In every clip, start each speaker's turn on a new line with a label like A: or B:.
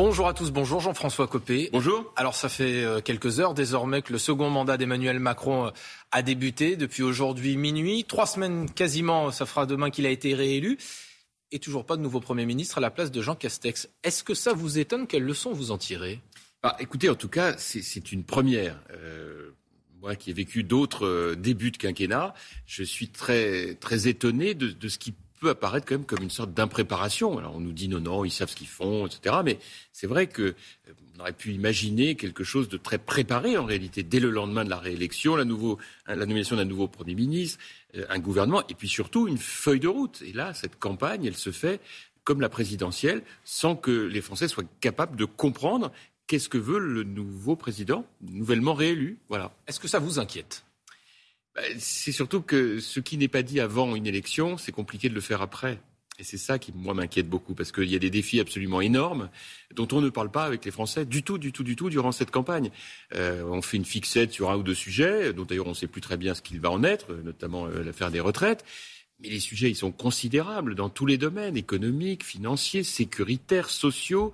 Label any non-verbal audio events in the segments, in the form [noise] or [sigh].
A: Bonjour à tous, bonjour Jean-François Copé.
B: Bonjour.
A: Alors ça fait euh, quelques heures désormais que le second mandat d'Emmanuel Macron euh, a débuté depuis aujourd'hui minuit. Trois semaines quasiment, ça fera demain qu'il a été réélu. Et toujours pas de nouveau Premier ministre à la place de Jean Castex. Est-ce que ça vous étonne Quelles leçons vous en tirez?
B: Bah, Écoutez, en tout cas, c'est une première. Euh, moi qui ai vécu d'autres débuts de quinquennat, je suis très, très étonné de, de ce qui peut apparaître quand même comme une sorte d'impréparation. Alors on nous dit non, non, ils savent ce qu'ils font, etc. Mais c'est vrai que euh, aurait pu imaginer quelque chose de très préparé en réalité dès le lendemain de la réélection, la, nouveau, la nomination d'un nouveau Premier ministre, euh, un gouvernement, et puis surtout une feuille de route. Et là, cette campagne, elle se fait comme la présidentielle, sans que les Français soient capables de comprendre qu'est-ce que veut le nouveau président, nouvellement réélu. Voilà.
A: Est-ce que ça vous inquiète?
B: C'est surtout que ce qui n'est pas dit avant une élection, c'est compliqué de le faire après. Et c'est ça qui, moi, m'inquiète beaucoup, parce qu'il y a des défis absolument énormes dont on ne parle pas avec les Français du tout, du tout, du tout durant cette campagne. Euh, on fait une fixette sur un ou deux sujets, dont d'ailleurs on ne sait plus très bien ce qu'il va en être, notamment euh, l'affaire des retraites. Mais les sujets, ils sont considérables dans tous les domaines, économiques, financiers, sécuritaires, sociaux.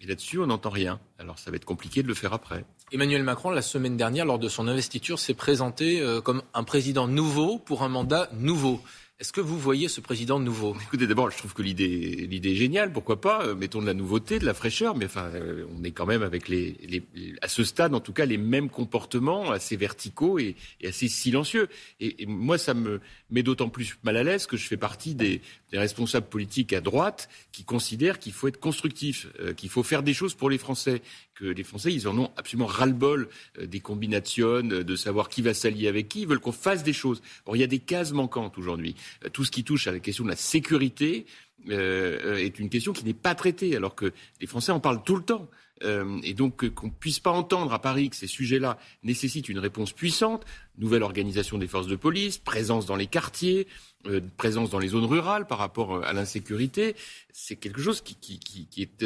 B: Et là-dessus, on n'entend rien. Alors ça va être compliqué de le faire après.
A: Emmanuel Macron, la semaine dernière, lors de son investiture, s'est présenté euh, comme un président nouveau pour un mandat nouveau. Est-ce que vous voyez ce président nouveau?
B: Écoutez, d'abord, je trouve que l'idée, est géniale. Pourquoi pas euh, Mettons de la nouveauté, de la fraîcheur. Mais enfin, euh, on est quand même avec les, à ce stade, en tout cas, les mêmes comportements assez verticaux et, assez silencieux. Et, moi, ça me met d'autant plus mal à l'aise que je fais partie des, des responsables politiques à droite qui considèrent qu'il faut être constructif, euh, qu'il faut faire des choses pour les Français, les Français, ils en ont absolument ras-le-bol euh, des combinations, de savoir qui va s'allier avec qui. Ils veulent qu'on fasse des choses. Or, il y a des cases manquantes aujourd'hui. Euh, tout ce qui touche à la question de la sécurité euh, est une question qui n'est pas traitée, alors que les Français en parlent tout le temps. Euh, et donc qu'on puisse pas entendre à Paris que ces sujets-là nécessitent une réponse puissante, nouvelle organisation des forces de police, présence dans les quartiers, euh, présence dans les zones rurales par rapport à l'insécurité, c'est quelque chose qui est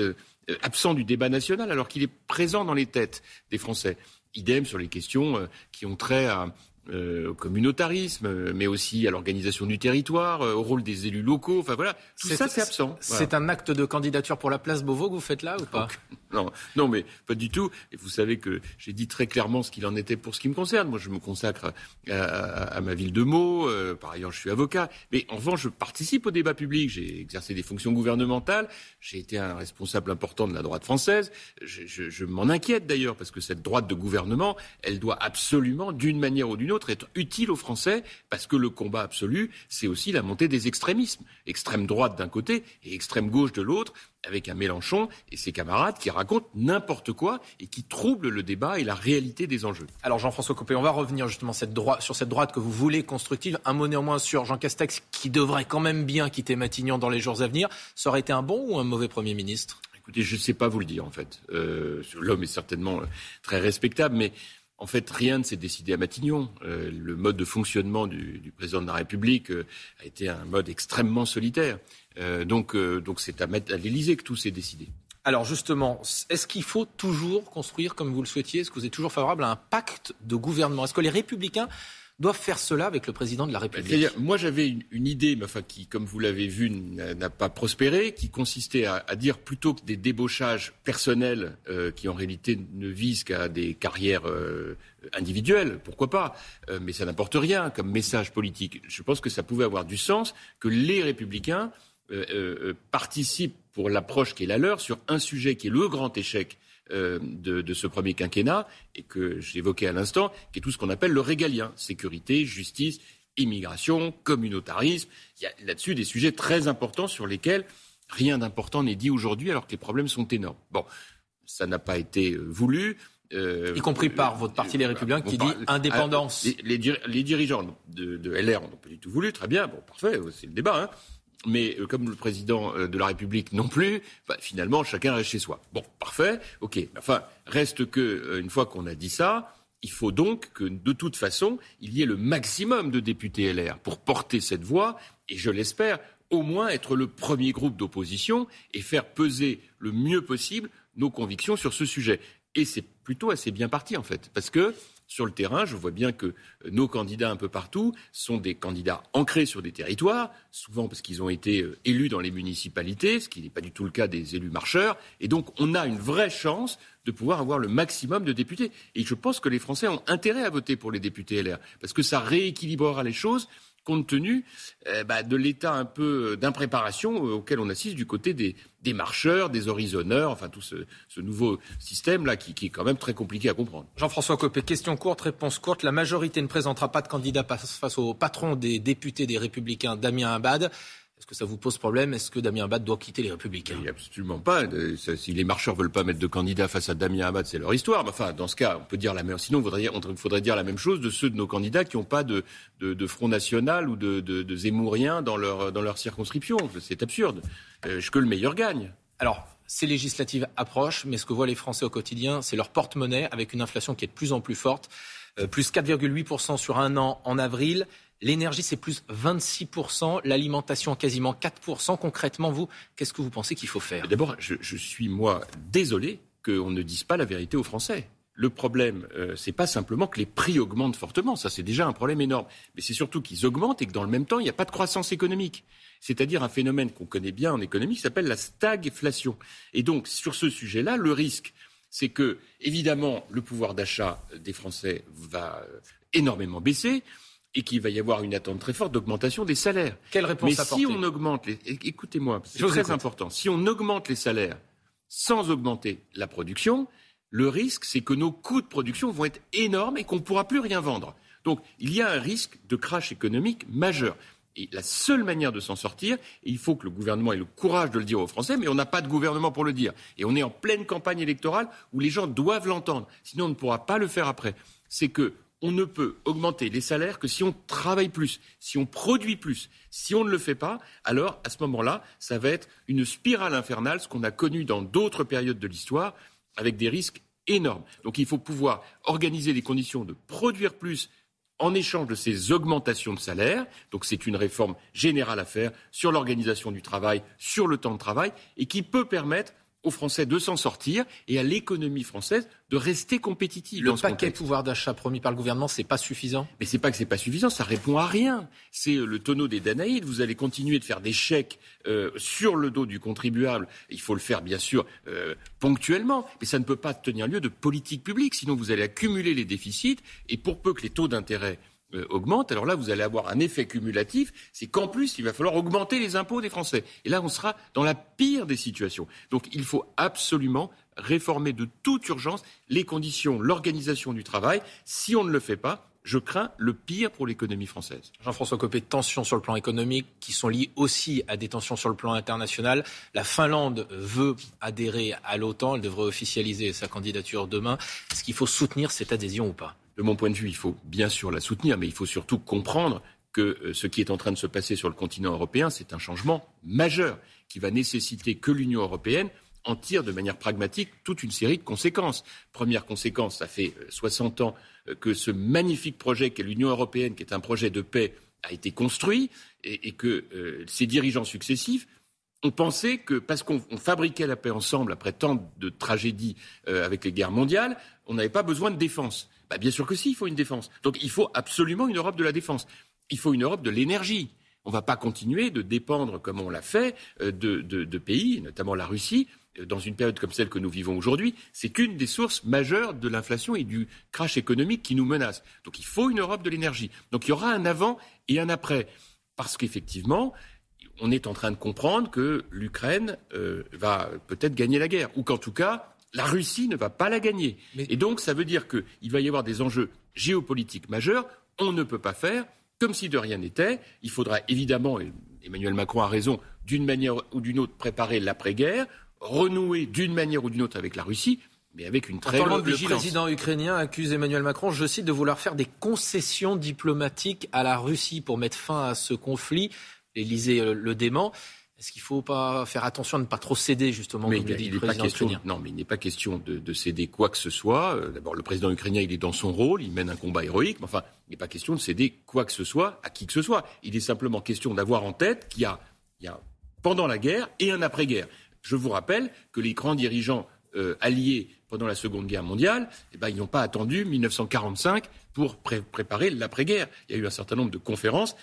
B: absent du débat national alors qu'il est présent dans les têtes des Français. Idem sur les questions qui ont trait à, euh, au communautarisme, mais aussi à l'organisation du territoire, euh, au rôle des élus locaux. Enfin voilà, tout ça c'est absent.
A: C'est un acte de candidature pour la place Beauvau que vous faites là ou pas? [laughs]
B: Non, non, mais pas du tout. Et vous savez que j'ai dit très clairement ce qu'il en était pour ce qui me concerne. Moi, je me consacre à, à, ma ville de Meaux. Euh, par ailleurs, je suis avocat. Mais en revanche, je participe au débat public. J'ai exercé des fonctions gouvernementales. J'ai été un responsable important de la droite française. Je, je, je m'en inquiète d'ailleurs parce que cette droite de gouvernement, elle doit absolument, d'une manière ou d'une autre, être utile aux Français parce que le combat absolu, c'est aussi la montée des extrémismes. Extrême droite d'un côté et extrême gauche de l'autre avec un Mélenchon et ses camarades qui racontent n'importe quoi et qui troublent le débat et la réalité des enjeux.
A: Alors Jean-François Copé, on va revenir justement cette droite, sur cette droite que vous voulez constructive. Un mot néanmoins sur Jean Castex qui devrait quand même bien quitter Matignon dans les jours à venir. Ça aurait été un bon ou un mauvais Premier ministre?
B: Écoutez, je ne sais pas vous le dire en fait. Euh, L'homme est certainement euh, très respectable, mais en fait, rien ne s'est décidé à Matignon. Euh, le mode de fonctionnement du, président de la République euh, a été un mode extrêmement solitaire. Donc, euh, donc c'est à, à l'Élysée que tout s'est décidé.
A: Alors justement, est-ce qu'il faut toujours construire comme vous le souhaitiez? Est-ce que vous êtes toujours favorable à un pacte de gouvernement? Est-ce que les républicains doivent faire cela avec le président de la République
B: Moi, j'avais une, idée, enfin, qui, comme vous l'avez vu, n'a pas prospéré, qui consistait à, dire plutôt que des débauchages personnels euh, qui, en réalité, ne visent qu'à des carrières euh, individuelles, pourquoi pas, euh, mais ça n'apporte rien comme message politique. Je pense que ça pouvait avoir du sens que les républicains participent pour l'approche qui est la leur sur un sujet qui est le grand échec euh, de, de, ce premier quinquennat et que j'évoquais à l'instant, qui est tout ce qu'on appelle le régalien sécurité, justice, immigration, communautarisme. Il y a là-dessus des sujets très importants sur lesquels rien d'important n'est dit aujourd'hui alors que les problèmes sont énormes. Bon, ça n'a pas été voulu.
A: Euh, y compris par votre parti Les Républicains qui dit indépendance.
B: Les, les, les dirigeants de, de LR n'ont pas du tout voulu, très bien, bon, parfait, c'est le débat. Hein mais euh, comme le président euh, de la République non plus, bah, finalement, chacun reste chez soi. Bon, parfait, ok. Enfin, reste que, euh, une fois qu'on a dit ça, il faut donc que, de toute façon, il y ait le maximum de députés LR pour porter cette voix, et je l'espère, au moins être le premier groupe d'opposition et faire peser le mieux possible nos convictions sur ce sujet. Et c'est plutôt assez bien parti, en fait, parce que sur le terrain, je vois bien que euh, nos candidats un peu partout sont des candidats ancrés sur des territoires, souvent parce qu'ils ont été euh, élus dans les municipalités, ce qui n'est pas du tout le cas des élus marcheurs. Et donc, on a une vraie chance de pouvoir avoir le maximum de députés. Et je pense que les Français ont intérêt à voter pour les députés LR, parce que ça rééquilibrera les choses compte tenu euh, bah, de l'état un peu d'impréparation auquel on assiste du côté des, marcheurs, des horizonneurs, enfin tout ce, nouveau système-là qui, qui, est quand même très compliqué à comprendre.
A: Jean-François Copé, question courte, réponse courte. La majorité ne présentera pas de candidat face au patron des députés des Républicains, Damien Abad. Est-ce que ça vous pose problème? Est-ce que Damien Abad doit quitter les Républicains?
B: Absolument pas. Euh, si les marcheurs veulent pas mettre de candidat face à Damien Abad, c'est leur histoire. Mais enfin, dans ce cas, on peut dire la même. Sinon, il faudrait, dire la même chose de ceux de nos candidats qui n'ont pas de, Front National ou de, de, Zemmourien dans leur, dans leur circonscription. C'est absurde. Euh, que le meilleur gagne.
A: Alors, ces législatives approchent, mais ce que voient les Français au quotidien, c'est leur porte-monnaie avec une inflation qui est de plus en plus forte. Euh, plus 4,8% sur un an en avril. L'énergie, c'est plus 26%, l'alimentation quasiment 4%. Concrètement, vous, qu'est-ce que vous pensez qu'il faut faire?
B: D'abord, je, suis, moi, désolé qu'on ne dise pas la vérité aux Français. Le problème, euh, c'est pas simplement que les prix augmentent fortement, ça c'est déjà un problème énorme, mais c'est surtout qu'ils augmentent et que dans le même temps, il n'y a pas de croissance économique. C'est-à-dire un phénomène qu'on connaît bien en économie qui s'appelle la stagflation. Et donc, sur ce sujet-là, le risque, c'est que, évidemment, le pouvoir d'achat des Français va euh, énormément baisser et qu'il va y avoir une attente très forte d'augmentation des salaires.
A: Quelle réponse
B: Mais si on augmente les... Écoutez-moi, c'est très important. Si on augmente les salaires sans augmenter la production, le risque, c'est que nos coûts de production vont être énormes et qu'on ne pourra plus rien vendre. Donc, il y a un risque de crash économique majeur. Et la seule manière de s'en sortir, et il faut que le gouvernement ait le courage de le dire aux Français, mais on n'a pas de gouvernement pour le dire. Et on est en pleine campagne électorale où les gens doivent l'entendre. Sinon, on ne pourra pas le faire après. C'est que on ne peut augmenter les salaires que si on travaille plus, si on produit plus. Si on ne le fait pas, alors à ce moment-là, ça va être une spirale infernale, ce qu'on a connu dans d'autres périodes de l'histoire, avec des risques énormes. Donc il faut pouvoir organiser les conditions de produire plus en échange de ces augmentations de salaire. Donc c'est une réforme générale à faire sur l'organisation du travail, sur le temps de travail, et qui peut permettre aux Français de s'en sortir et à l'économie française de rester compétitive.
A: Le paquet pouvoir d'achat promis par le gouvernement, c'est pas suffisant.
B: Mais c'est pas que c'est pas suffisant, ça répond à rien. C'est euh, le tonneau des Danaïdes. Vous allez continuer de faire des chèques euh, sur le dos du contribuable. Il faut le faire bien sûr euh, ponctuellement, mais ça ne peut pas tenir lieu de politique publique. Sinon, vous allez accumuler les déficits et pour peu que les taux d'intérêt augmente, alors là, vous allez avoir un effet cumulatif, c'est qu'en plus, il va falloir augmenter les impôts des Français. Et là, on sera dans la pire des situations. Donc, il faut absolument réformer de toute urgence les conditions, l'organisation du travail. Si on ne le fait pas, je crains le pire pour l'économie française.
A: Jean-François Copé, tensions sur le plan économique qui sont liées aussi à des tensions sur le plan international. La Finlande veut adhérer à l'OTAN, elle devrait officialiser sa candidature demain. Est-ce qu'il faut soutenir cette adhésion ou pas?
B: De mon point de vue, il faut bien sûr la soutenir, mais il faut surtout comprendre que euh, ce qui est en train de se passer sur le continent européen, c'est un changement majeur qui va nécessiter que l'Union européenne en tire de manière pragmatique toute une série de conséquences. Première conséquence, ça fait 60 euh, ans euh, que ce magnifique projet qu'est l'Union européenne, qui est un projet de paix, a été construit et, que ses dirigeants successifs ont pensé que parce qu'on fabriquait la paix ensemble après tant de tragédies avec les guerres mondiales, on n'avait pas besoin de défense. Bah, bien sûr que si, il faut une défense. Donc il faut absolument une Europe de la défense. Il faut une Europe de l'énergie. On ne va pas continuer de dépendre, comme on l'a fait, euh, de, pays, notamment la Russie, euh, dans une période comme celle que nous vivons aujourd'hui. C'est qu'une des sources majeures de l'inflation et du crash économique qui nous menace. Donc il faut une Europe de l'énergie. Donc il y aura un avant et un après. Parce qu'effectivement, on est en train de comprendre que l'Ukraine euh, va peut-être gagner la guerre, ou qu'en tout cas, la Russie ne va pas la gagner. Et donc, ça veut dire qu'il va y avoir des enjeux géopolitiques majeurs. On ne peut pas faire comme si de rien n'était. Il faudra évidemment, et Emmanuel Macron a raison, d'une manière ou d'une autre préparer l'après-guerre, renouer d'une manière ou d'une autre avec la Russie, mais avec une très grande vigilance.
A: Le président ukrainien accuse Emmanuel Macron, je cite, de vouloir faire des concessions diplomatiques à la Russie pour mettre fin à ce conflit. L'Élysée euh, le dément. Est-ce qu'il ne faut pas faire attention à ne pas trop céder, justement,
B: mais il, le pas question, Non, mais il n'est pas question de, céder quoi que ce soit. Euh, d'abord, le président ukrainien, il est dans son rôle, il mène un combat héroïque, mais enfin, il n'est pas question de céder quoi que ce soit à qui que ce soit. Il est simplement question d'avoir en tête qu'il y, a, pendant la guerre et un après-guerre. Je vous rappelle que les grands dirigeants euh, alliés pendant la Seconde Guerre mondiale, eh ben, ils n'ont pas attendu 1945 pour préparer l'après-guerre. Il y a eu un certain nombre de conférences,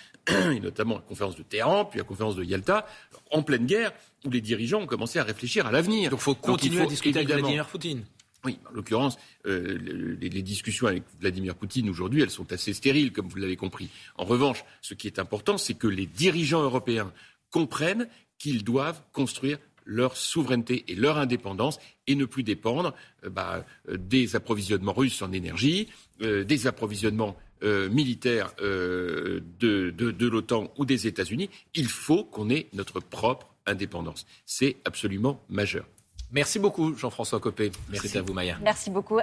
B: et notamment la conférence de Téhéran, puis la conférence de Yalta, en pleine guerre, où les dirigeants ont commencé à réfléchir à l'avenir.
A: Donc il faut continuer à discuter avec Vladimir Poutine.
B: Oui, en l'occurrence, euh, les, les, discussions avec Vladimir Poutine aujourd'hui, elles sont assez stériles, comme vous l'avez compris. En revanche, ce qui est important, c'est que les dirigeants européens comprennent qu'ils doivent construire leur souveraineté et leur indépendance et ne plus dépendre euh, bah, euh, des approvisionnements russes en énergie, euh, des approvisionnements militaires de, de, de l'OTAN ou des États-Unis. Il faut qu'on ait notre propre indépendance. C'est absolument majeur.
A: Merci beaucoup, Jean-François Copé. Merci à vous, Maya.
C: Merci beaucoup.